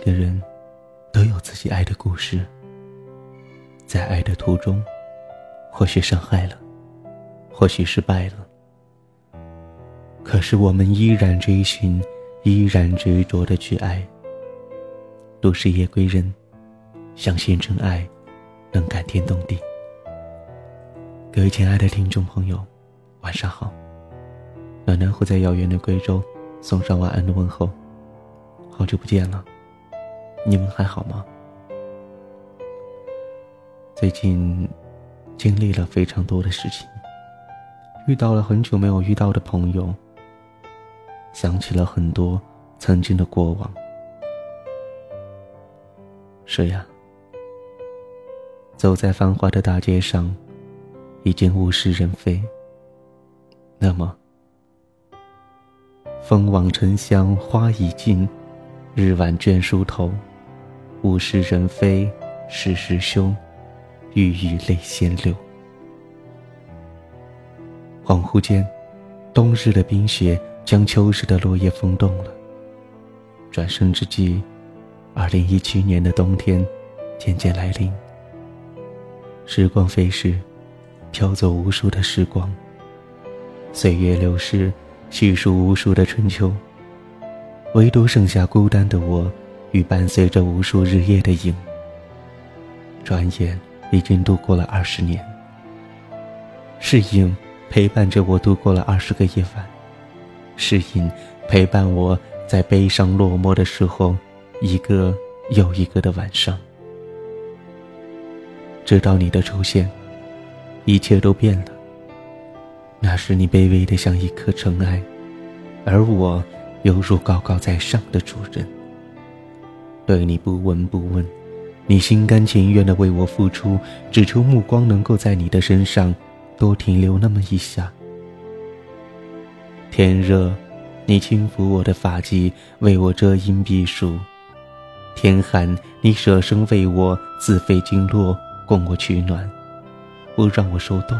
个人都有自己爱的故事，在爱的途中，或许伤害了，或许失败了，可是我们依然追寻，依然执着的去爱。都是夜归人，相信真爱能感天动地。各位亲爱的听众朋友，晚上好。暖暖会在遥远的贵州送上晚安的问候。好久不见了，你们还好吗？最近经历了非常多的事情，遇到了很久没有遇到的朋友，想起了很多曾经的过往。是呀，走在繁华的大街上，已经物是人非。那么，风往沉香花已尽。日晚倦梳头，物是人非事事休，欲语泪先流。恍惚间，冬日的冰雪将秋日的落叶风冻了。转身之际，二零一七年的冬天渐渐来临。时光飞逝，飘走无数的时光。岁月流逝，叙述无数的春秋。唯独剩下孤单的我，与伴随着无数日夜的影。转眼已经度过了二十年。是影陪伴着我度过了二十个夜晚，是影陪伴我在悲伤落寞的时候，一个又一个的晚上。直到你的出现，一切都变了。那时你卑微的像一颗尘埃，而我。犹如高高在上的主人，对你不闻不问，你心甘情愿的为我付出，只求目光能够在你的身上多停留那么一下。天热，你轻抚我的发髻，为我遮阴避暑；天寒，你舍身为我自费经络，供我取暖，不让我受冻。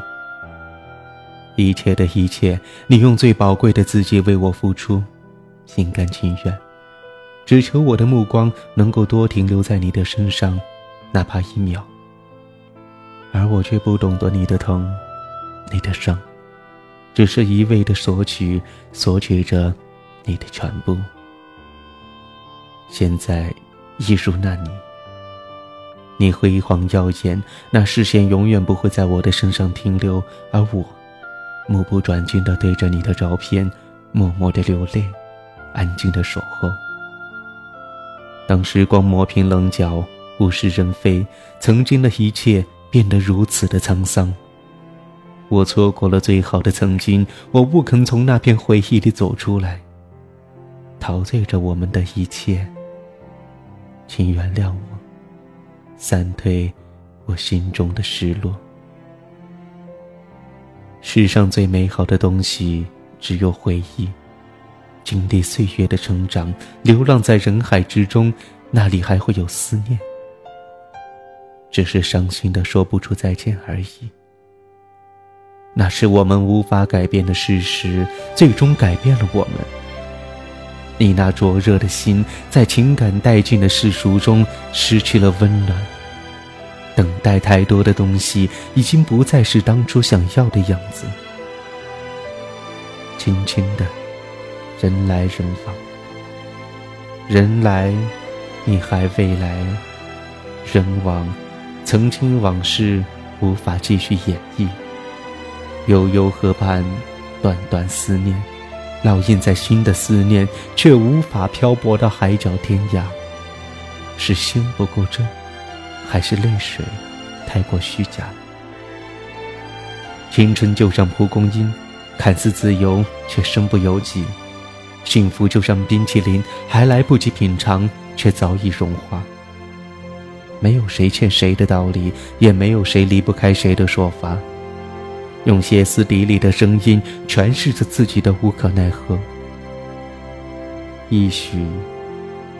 一切的一切，你用最宝贵的自己为我付出。心甘情愿，只求我的目光能够多停留在你的身上，哪怕一秒。而我却不懂得你的疼，你的伤，只是一味的索取，索取着你的全部。现在一如那年，你辉煌耀眼，那视线永远不会在我的身上停留，而我目不转睛地对着你的照片，默默地流泪。安静的守候。当时光磨平棱角，物是人非，曾经的一切变得如此的沧桑。我错过了最好的曾经，我不肯从那片回忆里走出来，陶醉着我们的一切。请原谅我，散退我心中的失落。世上最美好的东西，只有回忆。经历岁月的成长，流浪在人海之中，那里还会有思念？只是伤心的说不出再见而已。那是我们无法改变的事实，最终改变了我们。你那灼热的心，在情感殆尽的世俗中失去了温暖。等待太多的东西，已经不再是当初想要的样子。轻轻的。人来人往，人来，你还未来；人往，曾经往事无法继续演绎。悠悠河畔，段段思念，烙印在心的思念，却无法漂泊到海角天涯。是心不够真，还是泪水太过虚假？青春就像蒲公英，看似自由，却身不由己。幸福就像冰淇淋，还来不及品尝，却早已融化。没有谁欠谁的道理，也没有谁离不开谁的说法。用歇斯底里的声音诠释着自己的无可奈何。一许，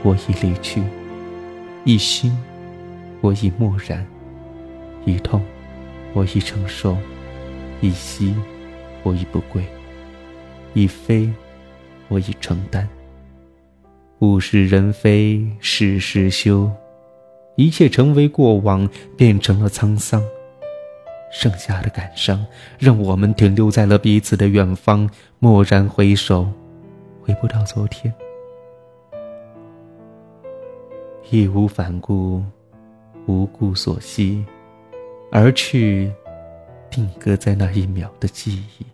我已离去；一心，我已漠然；一痛，我已承受；一息，我已不归；一飞。我已承担，物是人非事事休，一切成为过往，变成了沧桑。剩下的感伤，让我们停留在了彼此的远方，蓦然回首，回不到昨天，义无反顾，无故所惜，而去，定格在那一秒的记忆。